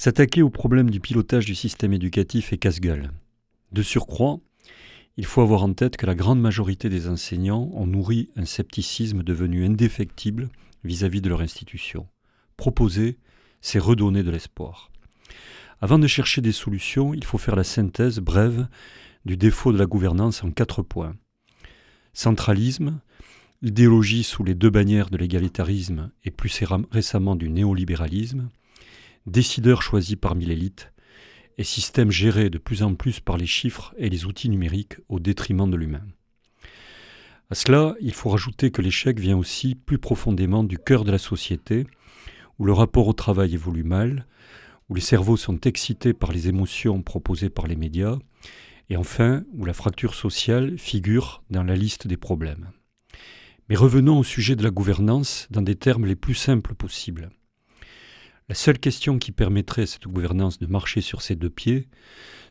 S'attaquer au problème du pilotage du système éducatif est casse-gueule. De surcroît, il faut avoir en tête que la grande majorité des enseignants ont nourri un scepticisme devenu indéfectible vis-à-vis de leur institution. Proposer, c'est redonner de l'espoir. Avant de chercher des solutions, il faut faire la synthèse brève du défaut de la gouvernance en quatre points. Centralisme, idéologie sous les deux bannières de l'égalitarisme et plus récemment du néolibéralisme, décideurs choisis parmi l'élite, et système géré de plus en plus par les chiffres et les outils numériques au détriment de l'humain. À cela, il faut rajouter que l'échec vient aussi plus profondément du cœur de la société, où le rapport au travail évolue mal, où les cerveaux sont excités par les émotions proposées par les médias, et enfin où la fracture sociale figure dans la liste des problèmes. Mais revenons au sujet de la gouvernance dans des termes les plus simples possibles. La seule question qui permettrait à cette gouvernance de marcher sur ses deux pieds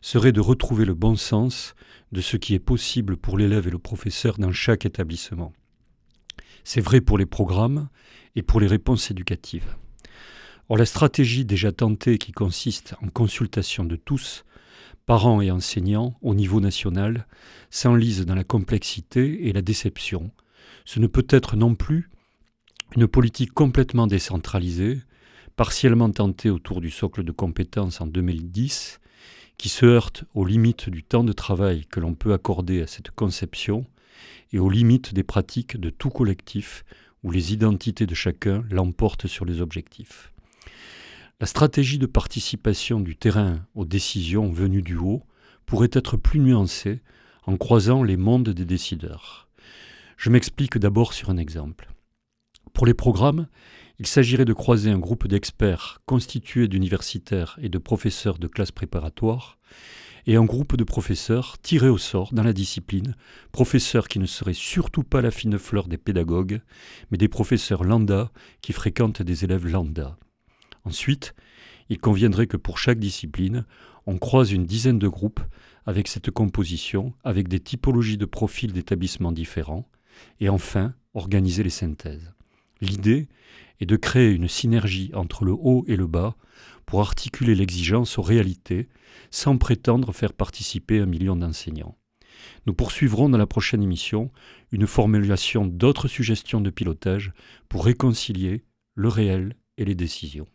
serait de retrouver le bon sens de ce qui est possible pour l'élève et le professeur dans chaque établissement. C'est vrai pour les programmes et pour les réponses éducatives. Or, la stratégie déjà tentée qui consiste en consultation de tous, parents et enseignants, au niveau national, s'enlise dans la complexité et la déception. Ce ne peut être non plus une politique complètement décentralisée, partiellement tenté autour du socle de compétences en 2010, qui se heurte aux limites du temps de travail que l'on peut accorder à cette conception et aux limites des pratiques de tout collectif où les identités de chacun l'emportent sur les objectifs. La stratégie de participation du terrain aux décisions venues du haut pourrait être plus nuancée en croisant les mondes des décideurs. Je m'explique d'abord sur un exemple. Pour les programmes, il s'agirait de croiser un groupe d'experts constitué d'universitaires et de professeurs de classes préparatoires et un groupe de professeurs tirés au sort dans la discipline, professeurs qui ne seraient surtout pas la fine fleur des pédagogues, mais des professeurs lambda qui fréquentent des élèves lambda. Ensuite, il conviendrait que pour chaque discipline, on croise une dizaine de groupes avec cette composition, avec des typologies de profils d'établissements différents, et enfin organiser les synthèses. L'idée est de créer une synergie entre le haut et le bas pour articuler l'exigence aux réalités sans prétendre faire participer un million d'enseignants. Nous poursuivrons dans la prochaine émission une formulation d'autres suggestions de pilotage pour réconcilier le réel et les décisions.